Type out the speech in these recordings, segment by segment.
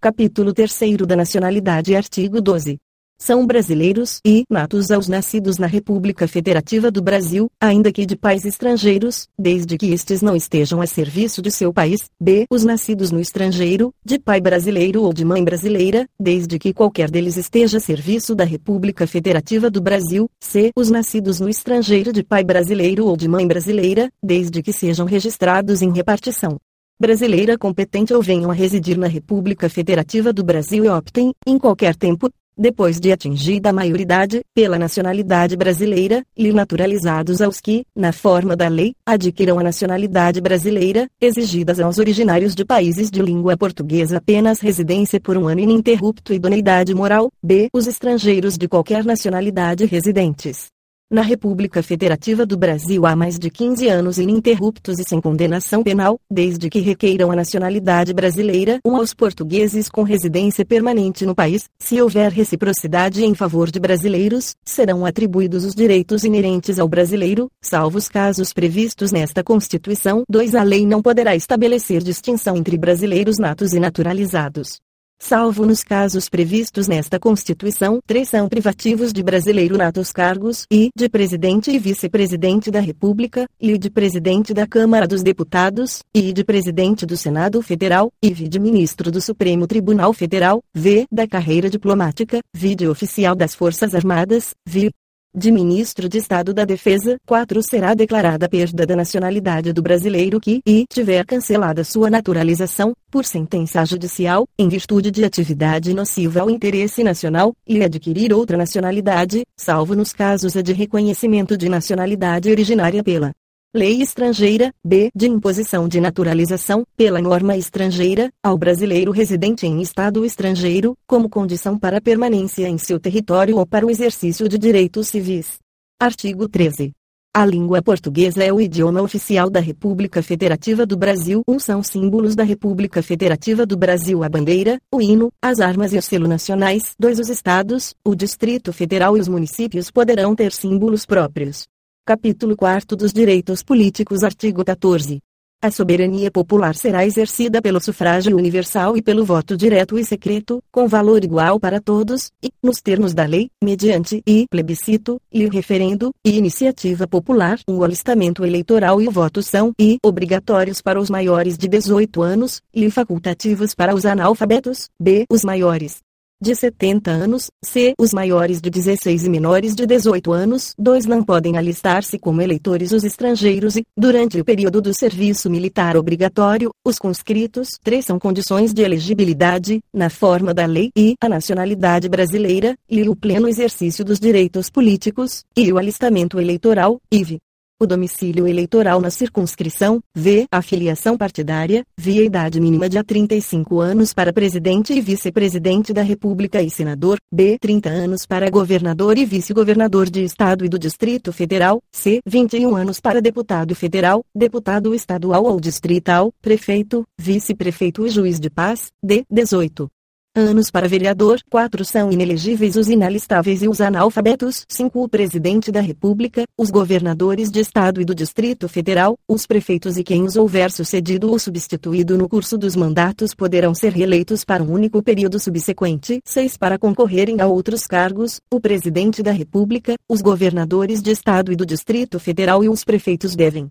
Capítulo 3 da Nacionalidade Artigo 12. São brasileiros e natos aos nascidos na República Federativa do Brasil, ainda que de pais estrangeiros, desde que estes não estejam a serviço de seu país. B. Os nascidos no estrangeiro, de pai brasileiro ou de mãe brasileira, desde que qualquer deles esteja a serviço da República Federativa do Brasil. C. Os nascidos no estrangeiro de pai brasileiro ou de mãe brasileira, desde que sejam registrados em repartição brasileira competente ou venham a residir na República Federativa do Brasil e optem, em qualquer tempo, depois de atingida a maioridade, pela nacionalidade brasileira, e naturalizados aos que, na forma da lei, adquiram a nacionalidade brasileira, exigidas aos originários de países de língua portuguesa apenas residência por um ano ininterrupto e idoneidade moral, b. os estrangeiros de qualquer nacionalidade residentes na República Federativa do Brasil há mais de 15 anos ininterruptos e sem condenação penal, desde que requeiram a nacionalidade brasileira um aos portugueses com residência permanente no país, se houver reciprocidade em favor de brasileiros, serão atribuídos os direitos inerentes ao brasileiro, salvo os casos previstos nesta Constituição. 2. A lei não poderá estabelecer distinção entre brasileiros natos e naturalizados salvo nos casos previstos nesta Constituição, três são privativos de brasileiro natos cargos e de presidente e vice-presidente da República, e de presidente da Câmara dos Deputados, e de presidente do Senado Federal, e de ministro do Supremo Tribunal Federal, v. da carreira diplomática, v. de oficial das Forças Armadas, v de Ministro de Estado da Defesa. 4. Será declarada perda da nacionalidade do brasileiro que, e tiver cancelada sua naturalização, por sentença judicial, em virtude de atividade nociva ao interesse nacional, e adquirir outra nacionalidade, salvo nos casos de reconhecimento de nacionalidade originária pela Lei estrangeira, b. de imposição de naturalização, pela norma estrangeira, ao brasileiro residente em estado estrangeiro, como condição para permanência em seu território ou para o exercício de direitos civis. Artigo 13. A língua portuguesa é o idioma oficial da República Federativa do Brasil. Um são símbolos da República Federativa do Brasil a bandeira, o hino, as armas e o selo nacionais. 2. Os estados, o Distrito Federal e os municípios poderão ter símbolos próprios. Capítulo 4 dos Direitos Políticos Artigo 14. A soberania popular será exercida pelo sufrágio universal e pelo voto direto e secreto, com valor igual para todos, e, nos termos da lei, mediante e plebiscito, e referendo, e iniciativa popular. O alistamento eleitoral e o voto são e obrigatórios para os maiores de 18 anos, e facultativos para os analfabetos, b. os maiores de 70 anos, c. os maiores de 16 e menores de 18 anos. 2. Não podem alistar-se como eleitores os estrangeiros e, durante o período do serviço militar obrigatório, os conscritos. 3. São condições de elegibilidade, na forma da lei, e a nacionalidade brasileira, e o pleno exercício dos direitos políticos, e o alistamento eleitoral, IV o domicílio eleitoral na circunscrição, v. a filiação partidária, via idade mínima de a 35 anos para presidente e vice-presidente da República e senador, b. 30 anos para governador e vice-governador de Estado e do Distrito Federal, c. 21 anos para deputado federal, deputado estadual ou distrital, prefeito, vice-prefeito e juiz de paz, d. 18 anos para vereador, 4 são inelegíveis os inalistáveis e os analfabetos, 5 o presidente da República, os governadores de estado e do Distrito Federal, os prefeitos e quem os houver sucedido ou substituído no curso dos mandatos poderão ser reeleitos para um único período subsequente, 6 para concorrerem a outros cargos, o presidente da República, os governadores de estado e do Distrito Federal e os prefeitos devem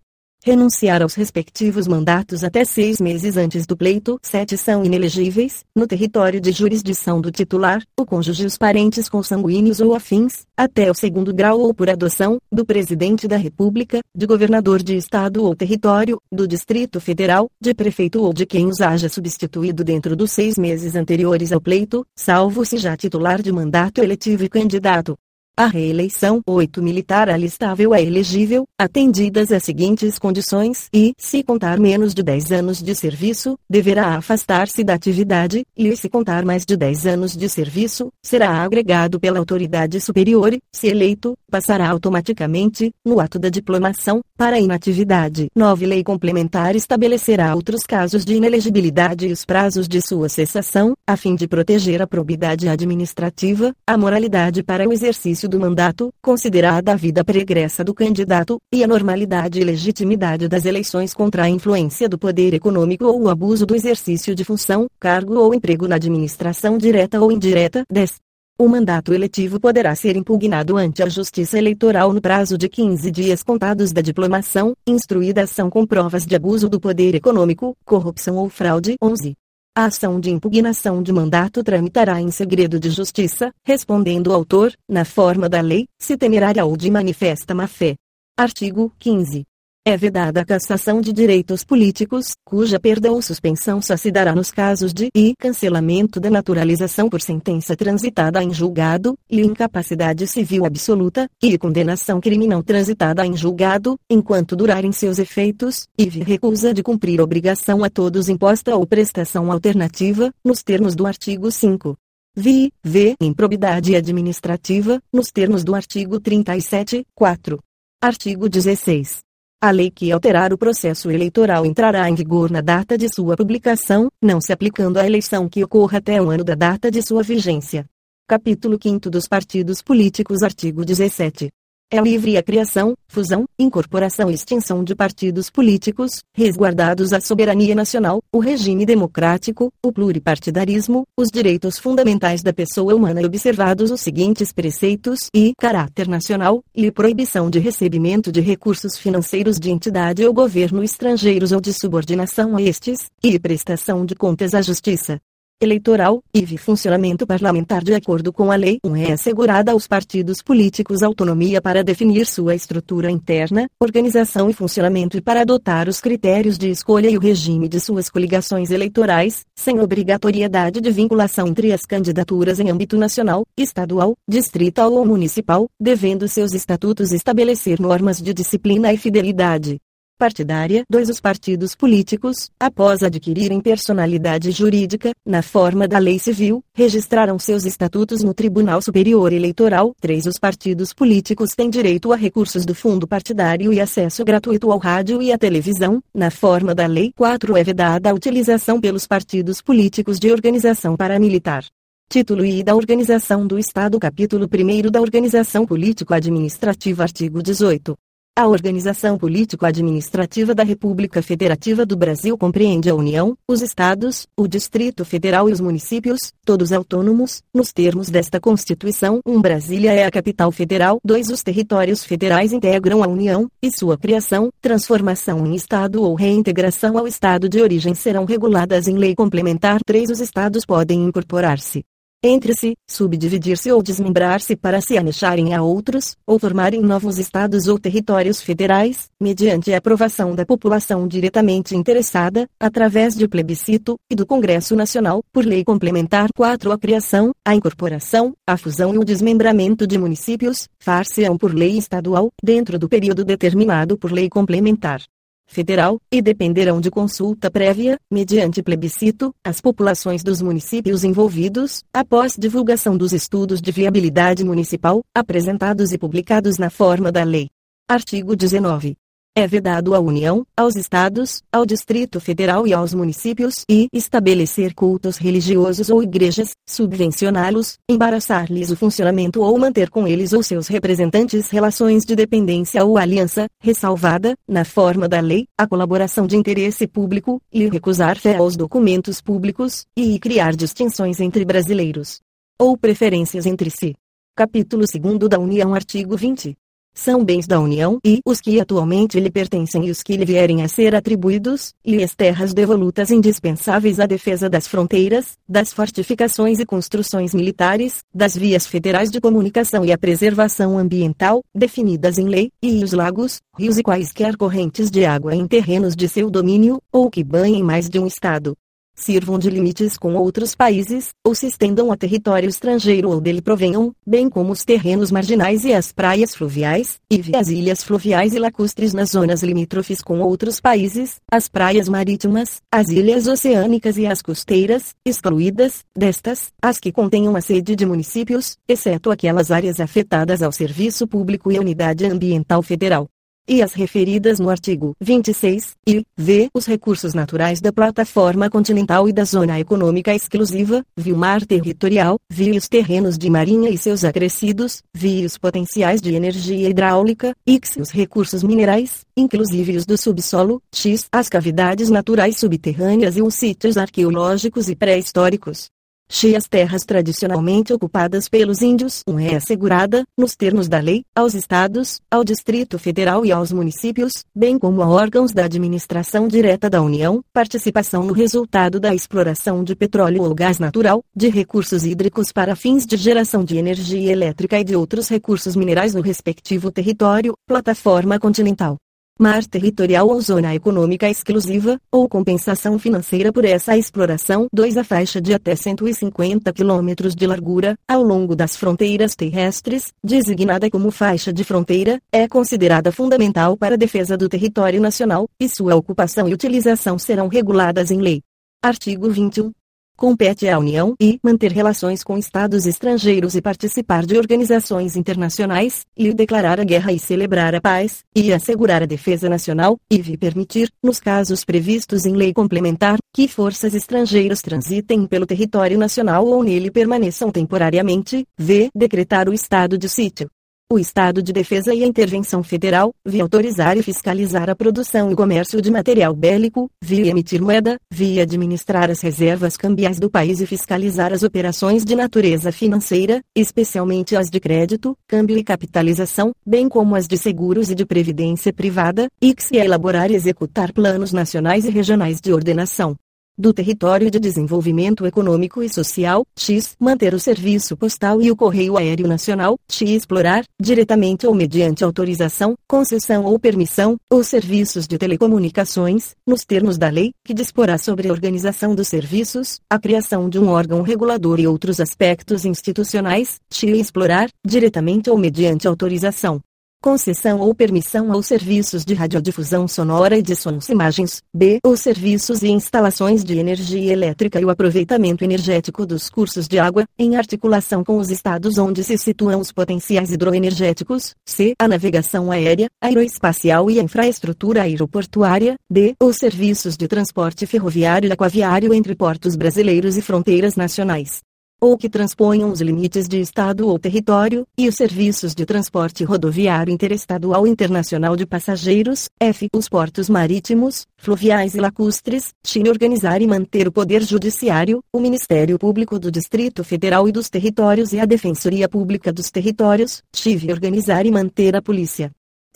renunciar aos respectivos mandatos até seis meses antes do pleito. Sete são inelegíveis, no território de jurisdição do titular, o cônjuge e os parentes consanguíneos ou afins, até o segundo grau ou por adoção, do presidente da República, de governador de estado ou território, do Distrito Federal, de prefeito ou de quem os haja substituído dentro dos seis meses anteriores ao pleito, salvo se já titular de mandato eletivo e candidato a reeleição 8 militar alistável é elegível, atendidas as seguintes condições e, se contar menos de 10 anos de serviço, deverá afastar-se da atividade, e se contar mais de 10 anos de serviço, será agregado pela autoridade superior e, se eleito, passará automaticamente, no ato da diplomação, para inatividade. 9 Lei complementar estabelecerá outros casos de inelegibilidade e os prazos de sua cessação, a fim de proteger a probidade administrativa, a moralidade para o exercício do mandato, considerada a vida pregressa do candidato, e a normalidade e legitimidade das eleições contra a influência do poder econômico ou o abuso do exercício de função, cargo ou emprego na administração direta ou indireta. 10. O mandato eletivo poderá ser impugnado ante a Justiça Eleitoral no prazo de 15 dias contados da diplomação, instruída ação com provas de abuso do poder econômico, corrupção ou fraude. 11. A ação de impugnação de mandato tramitará em segredo de justiça, respondendo o autor, na forma da lei, se temerária ou de manifesta má-fé. Artigo 15. É vedada a cassação de direitos políticos, cuja perda ou suspensão só se dará nos casos de e cancelamento da naturalização por sentença transitada em julgado, e incapacidade civil absoluta, e condenação criminal transitada em julgado, enquanto durarem seus efeitos, e recusa de cumprir obrigação a todos imposta ou prestação alternativa, nos termos do artigo 5. Vi, v. Improbidade administrativa, nos termos do artigo 37, 4. Artigo 16. A lei que alterar o processo eleitoral entrará em vigor na data de sua publicação, não se aplicando à eleição que ocorra até o ano da data de sua vigência. Capítulo 5 dos Partidos Políticos Artigo 17. É livre a criação, fusão, incorporação e extinção de partidos políticos, resguardados a soberania nacional, o regime democrático, o pluripartidarismo, os direitos fundamentais da pessoa humana e observados os seguintes preceitos e caráter nacional, e proibição de recebimento de recursos financeiros de entidade ou governo estrangeiros ou de subordinação a estes, e prestação de contas à justiça eleitoral, e funcionamento parlamentar de acordo com a lei 1 é assegurada aos partidos políticos autonomia para definir sua estrutura interna, organização e funcionamento e para adotar os critérios de escolha e o regime de suas coligações eleitorais, sem obrigatoriedade de vinculação entre as candidaturas em âmbito nacional, estadual, distrital ou municipal, devendo seus estatutos estabelecer normas de disciplina e fidelidade partidária. 2. Os partidos políticos, após adquirirem personalidade jurídica, na forma da lei civil, registraram seus estatutos no Tribunal Superior Eleitoral. 3. Os partidos políticos têm direito a recursos do fundo partidário e acesso gratuito ao rádio e à televisão, na forma da lei. 4. É vedada a utilização pelos partidos políticos de organização paramilitar. Título I da Organização do Estado Capítulo 1 da Organização Político-Administrativa Artigo 18. A organização político-administrativa da República Federativa do Brasil compreende a União, os Estados, o Distrito Federal e os municípios, todos autônomos, nos termos desta Constituição. 1. Um, Brasília é a capital federal. 2. Os territórios federais integram a União, e sua criação, transformação em Estado ou reintegração ao Estado de origem serão reguladas em lei complementar. 3. Os Estados podem incorporar-se entre si, subdividir-se ou desmembrar-se para se anexarem a outros, ou formarem novos estados ou territórios federais, mediante a aprovação da população diretamente interessada, através de plebiscito, e do Congresso Nacional, por lei complementar 4 a criação, a incorporação, a fusão e o desmembramento de municípios, far-se-ão por lei estadual, dentro do período determinado por lei complementar federal, e dependerão de consulta prévia, mediante plebiscito, as populações dos municípios envolvidos, após divulgação dos estudos de viabilidade municipal, apresentados e publicados na forma da lei. Artigo 19 é vedado à União, aos Estados, ao Distrito Federal e aos municípios e estabelecer cultos religiosos ou igrejas, subvencioná-los, embaraçar-lhes o funcionamento ou manter com eles ou seus representantes relações de dependência ou aliança, ressalvada, na forma da lei, a colaboração de interesse público, e recusar fé aos documentos públicos, e criar distinções entre brasileiros ou preferências entre si. Capítulo 2 da União Artigo 20 são bens da União e os que atualmente lhe pertencem e os que lhe vierem a ser atribuídos, e as terras devolutas indispensáveis à defesa das fronteiras, das fortificações e construções militares, das vias federais de comunicação e a preservação ambiental, definidas em lei, e os lagos, rios e quaisquer correntes de água em terrenos de seu domínio, ou que banhem mais de um estado, sirvam de limites com outros países, ou se estendam a território estrangeiro ou dele provenham, bem como os terrenos marginais e as praias fluviais, e as ilhas fluviais e lacustres nas zonas limítrofes com outros países, as praias marítimas, as ilhas oceânicas e as costeiras, excluídas, destas, as que contenham a sede de municípios, exceto aquelas áreas afetadas ao serviço público e unidade ambiental federal e as referidas no artigo 26, e, v. os recursos naturais da plataforma continental e da zona econômica exclusiva, vi o mar territorial, vi os terrenos de marinha e seus acrescidos, vi os potenciais de energia hidráulica, x os recursos minerais, inclusive os do subsolo, x as cavidades naturais subterrâneas e os sítios arqueológicos e pré-históricos. X as terras tradicionalmente ocupadas pelos índios. 1 é assegurada, nos termos da lei, aos estados, ao Distrito Federal e aos municípios, bem como a órgãos da administração direta da União, participação no resultado da exploração de petróleo ou gás natural, de recursos hídricos para fins de geração de energia elétrica e de outros recursos minerais no respectivo território, plataforma continental mar territorial ou zona econômica exclusiva, ou compensação financeira por essa exploração. 2. A faixa de até 150 km de largura, ao longo das fronteiras terrestres, designada como faixa de fronteira, é considerada fundamental para a defesa do território nacional, e sua ocupação e utilização serão reguladas em lei. Artigo 21 compete à União e manter relações com estados estrangeiros e participar de organizações internacionais, e declarar a guerra e celebrar a paz, e assegurar a defesa nacional, e vi permitir, nos casos previstos em lei complementar, que forças estrangeiras transitem pelo território nacional ou nele permaneçam temporariamente, v. decretar o estado de sítio o Estado de Defesa e a Intervenção Federal, via autorizar e fiscalizar a produção e comércio de material bélico, via emitir moeda, via administrar as reservas cambiais do país e fiscalizar as operações de natureza financeira, especialmente as de crédito, câmbio e capitalização, bem como as de seguros e de previdência privada, e que se elaborar e executar planos nacionais e regionais de ordenação do Território de Desenvolvimento Econômico e Social, X, manter o serviço postal e o correio aéreo nacional, X, explorar, diretamente ou mediante autorização, concessão ou permissão, os serviços de telecomunicações, nos termos da lei, que disporá sobre a organização dos serviços, a criação de um órgão regulador e outros aspectos institucionais, X, explorar, diretamente ou mediante autorização, concessão ou permissão aos serviços de radiodifusão sonora e de sons imagens, b. os serviços e instalações de energia elétrica e o aproveitamento energético dos cursos de água, em articulação com os estados onde se situam os potenciais hidroenergéticos, c. a navegação aérea, aeroespacial e a infraestrutura aeroportuária, d. os serviços de transporte ferroviário e aquaviário entre portos brasileiros e fronteiras nacionais ou que transponham os limites de estado ou território, e os serviços de transporte rodoviário interestadual internacional de passageiros, f. os portos marítimos, fluviais e lacustres, Chile organizar e manter o Poder Judiciário, o Ministério Público do Distrito Federal e dos Territórios e a Defensoria Pública dos Territórios, CHIV organizar e manter a Polícia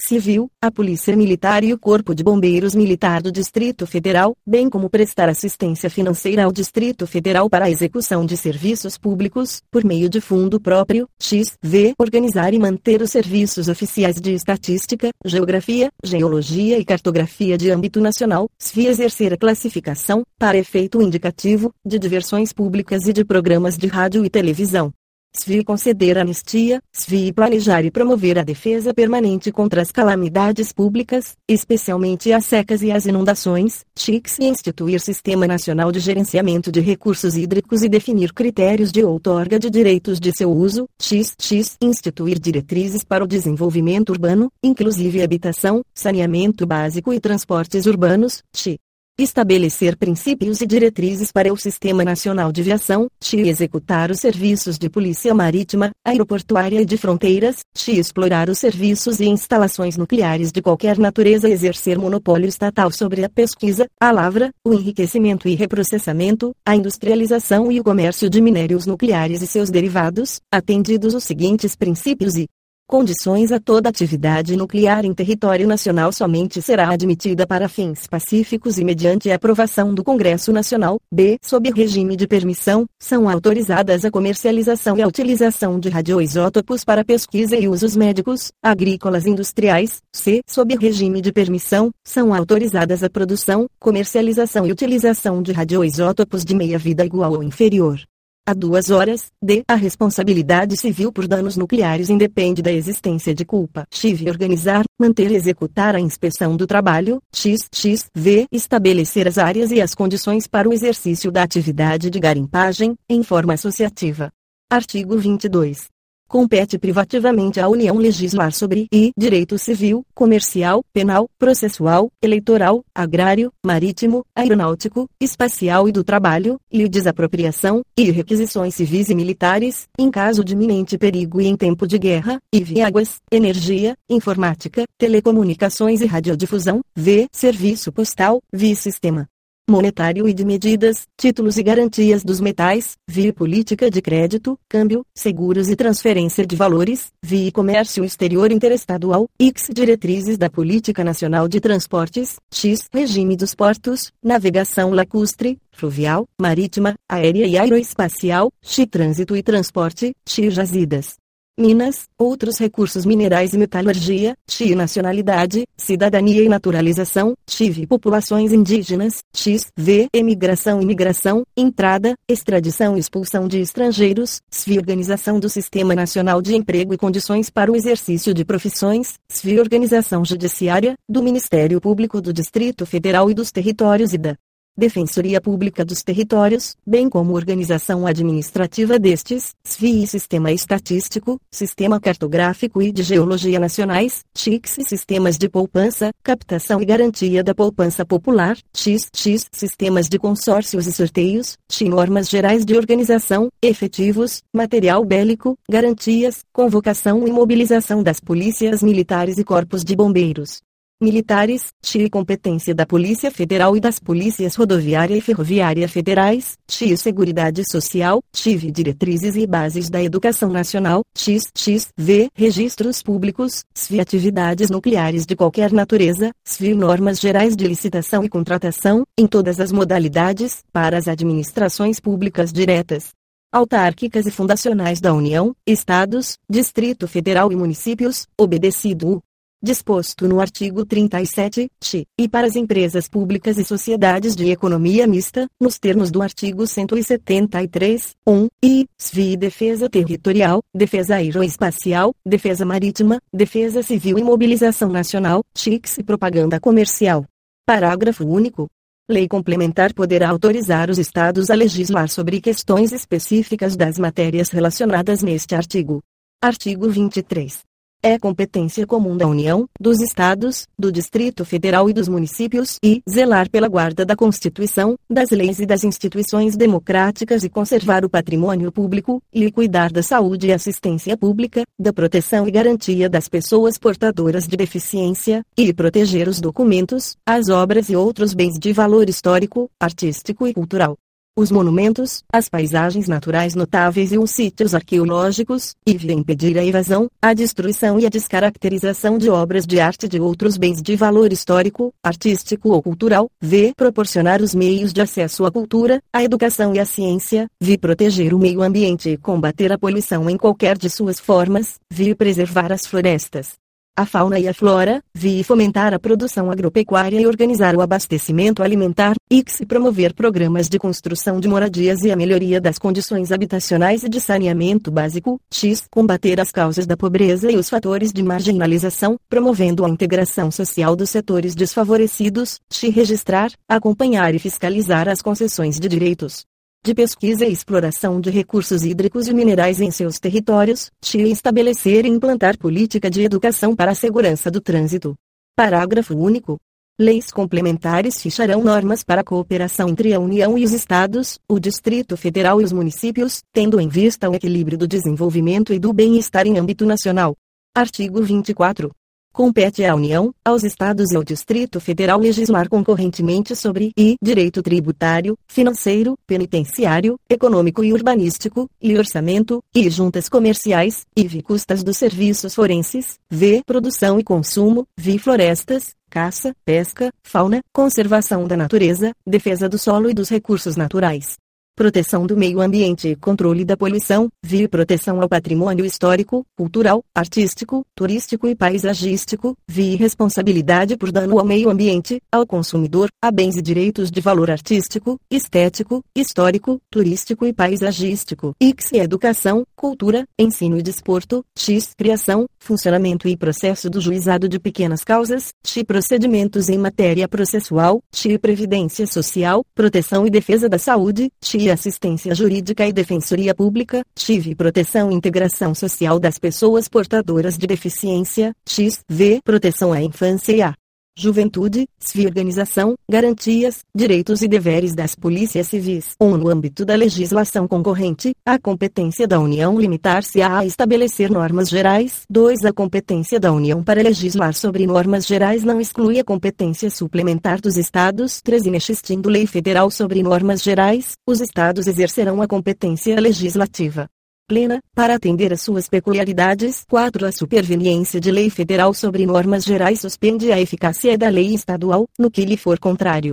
Civil, a Polícia Militar e o Corpo de Bombeiros Militar do Distrito Federal, bem como prestar assistência financeira ao Distrito Federal para a execução de serviços públicos, por meio de fundo próprio, x, v, organizar e manter os serviços oficiais de estatística, geografia, geologia e cartografia de âmbito nacional, SFI exercer a classificação, para efeito indicativo, de diversões públicas e de programas de rádio e televisão. SVI conceder anistia, SVI planejar e promover a defesa permanente contra as calamidades públicas, especialmente as secas e as inundações, TICS e instituir Sistema Nacional de Gerenciamento de Recursos Hídricos e definir critérios de outorga de direitos de seu uso, XX, instituir diretrizes para o desenvolvimento urbano, inclusive habitação, saneamento básico e transportes urbanos, TI estabelecer princípios e diretrizes para o Sistema Nacional de Viação, e executar os serviços de polícia marítima, aeroportuária e de fronteiras, e explorar os serviços e instalações nucleares de qualquer natureza exercer monopólio estatal sobre a pesquisa, a lavra, o enriquecimento e reprocessamento, a industrialização e o comércio de minérios nucleares e seus derivados, atendidos os seguintes princípios e condições a toda atividade nuclear em território nacional somente será admitida para fins pacíficos e mediante aprovação do Congresso Nacional. B. Sob regime de permissão, são autorizadas a comercialização e a utilização de radioisótopos para pesquisa e usos médicos, agrícolas e industriais. C. Sob regime de permissão, são autorizadas a produção, comercialização e utilização de radioisótopos de meia-vida igual ou inferior a duas horas, d. A responsabilidade civil por danos nucleares independe da existência de culpa. XV organizar, manter e executar a inspeção do trabalho. X, X, V. Estabelecer as áreas e as condições para o exercício da atividade de garimpagem, em forma associativa. Artigo 22 compete privativamente à União legislar sobre I direito civil, comercial, penal, processual, eleitoral, agrário, marítimo, aeronáutico, espacial e do trabalho, e desapropriação, e requisições civis e militares, em caso de iminente perigo e em tempo de guerra, e viáguas, energia, informática, telecomunicações e radiodifusão, v. serviço postal, vi sistema monetário e de medidas, títulos e garantias dos metais, via política de crédito, câmbio, seguros e transferência de valores, via comércio exterior interestadual, x diretrizes da política nacional de transportes, x regime dos portos, navegação lacustre, fluvial, marítima, aérea e aeroespacial, x trânsito e transporte, x jazidas minas, outros recursos minerais e metalurgia, TI nacionalidade, cidadania e naturalização, TIV populações indígenas, X, V, emigração e migração, entrada, extradição e expulsão de estrangeiros, SVI organização do Sistema Nacional de Emprego e condições para o exercício de profissões, SVI organização judiciária, do Ministério Público do Distrito Federal e dos Territórios e da Defensoria Pública dos Territórios, bem como organização administrativa destes, SFI e Sistema Estatístico, Sistema Cartográfico e de Geologia Nacionais, TICS e Sistemas de Poupança, Captação e Garantia da Poupança Popular, XX, Sistemas de Consórcios e Sorteios, TI Normas Gerais de Organização, Efetivos, Material Bélico, Garantias, Convocação e Mobilização das Polícias Militares e Corpos de Bombeiros militares, TI competência da Polícia Federal e das Polícias Rodoviária e Ferroviária Federais, TI Seguridade Social, TIV Diretrizes e Bases da Educação Nacional, X, X, V Registros Públicos, SVI Atividades Nucleares de qualquer natureza, SVI Normas Gerais de Licitação e Contratação, em todas as modalidades, para as administrações públicas diretas, autárquicas e fundacionais da União, Estados, Distrito Federal e Municípios, obedecido o disposto no artigo 37, t, e para as empresas públicas e sociedades de economia mista, nos termos do artigo 173, 1, e, SVI Defesa Territorial, Defesa Aeroespacial, Defesa Marítima, Defesa Civil e Mobilização Nacional, TICS e Propaganda Comercial. Parágrafo único. Lei complementar poderá autorizar os Estados a legislar sobre questões específicas das matérias relacionadas neste artigo. Artigo 23 é competência comum da União, dos Estados, do Distrito Federal e dos municípios e zelar pela guarda da Constituição, das leis e das instituições democráticas e conservar o patrimônio público, e cuidar da saúde e assistência pública, da proteção e garantia das pessoas portadoras de deficiência, e proteger os documentos, as obras e outros bens de valor histórico, artístico e cultural os monumentos, as paisagens naturais notáveis e os sítios arqueológicos, e via impedir a evasão, a destruição e a descaracterização de obras de arte de outros bens de valor histórico, artístico ou cultural, v. proporcionar os meios de acesso à cultura, à educação e à ciência, v. proteger o meio ambiente e combater a poluição em qualquer de suas formas, v. preservar as florestas, a fauna e a flora, vi fomentar a produção agropecuária e organizar o abastecimento alimentar, x promover programas de construção de moradias e a melhoria das condições habitacionais e de saneamento básico, x combater as causas da pobreza e os fatores de marginalização, promovendo a integração social dos setores desfavorecidos, x registrar, acompanhar e fiscalizar as concessões de direitos, de pesquisa e exploração de recursos hídricos e minerais em seus territórios, TIE estabelecer e implantar política de educação para a segurança do trânsito. Parágrafo único. Leis complementares ficharão normas para a cooperação entre a União e os Estados, o Distrito Federal e os municípios, tendo em vista o equilíbrio do desenvolvimento e do bem-estar em âmbito nacional. Artigo 24. Compete à União, aos Estados e ao Distrito Federal legislar concorrentemente sobre I direito tributário, financeiro, penitenciário, econômico e urbanístico, e orçamento, e juntas comerciais, IV custas dos serviços forenses, V produção e consumo, V florestas, caça, pesca, fauna, conservação da natureza, defesa do solo e dos recursos naturais proteção do meio ambiente e controle da poluição, via proteção ao patrimônio histórico, cultural, artístico, turístico e paisagístico, via responsabilidade por dano ao meio ambiente, ao consumidor, a bens e direitos de valor artístico, estético, histórico, turístico e paisagístico, x educação, cultura, ensino e desporto, x criação, funcionamento e processo do juizado de pequenas causas, x procedimentos em matéria processual, x previdência social, proteção e defesa da saúde, x assistência jurídica e defensoria pública, XV proteção e integração social das pessoas portadoras de deficiência, XV proteção à infância e à Juventude, SFI Organização, Garantias, Direitos e Deveres das Polícias Civis. 1. No âmbito da legislação concorrente, a competência da União limitar-se a estabelecer normas gerais. 2. A competência da União para legislar sobre normas gerais não exclui a competência suplementar dos Estados. 3. Inexistindo lei federal sobre normas gerais, os Estados exercerão a competência legislativa plena, para atender às suas peculiaridades. 4. A superveniência de lei federal sobre normas gerais suspende a eficácia da lei estadual, no que lhe for contrário.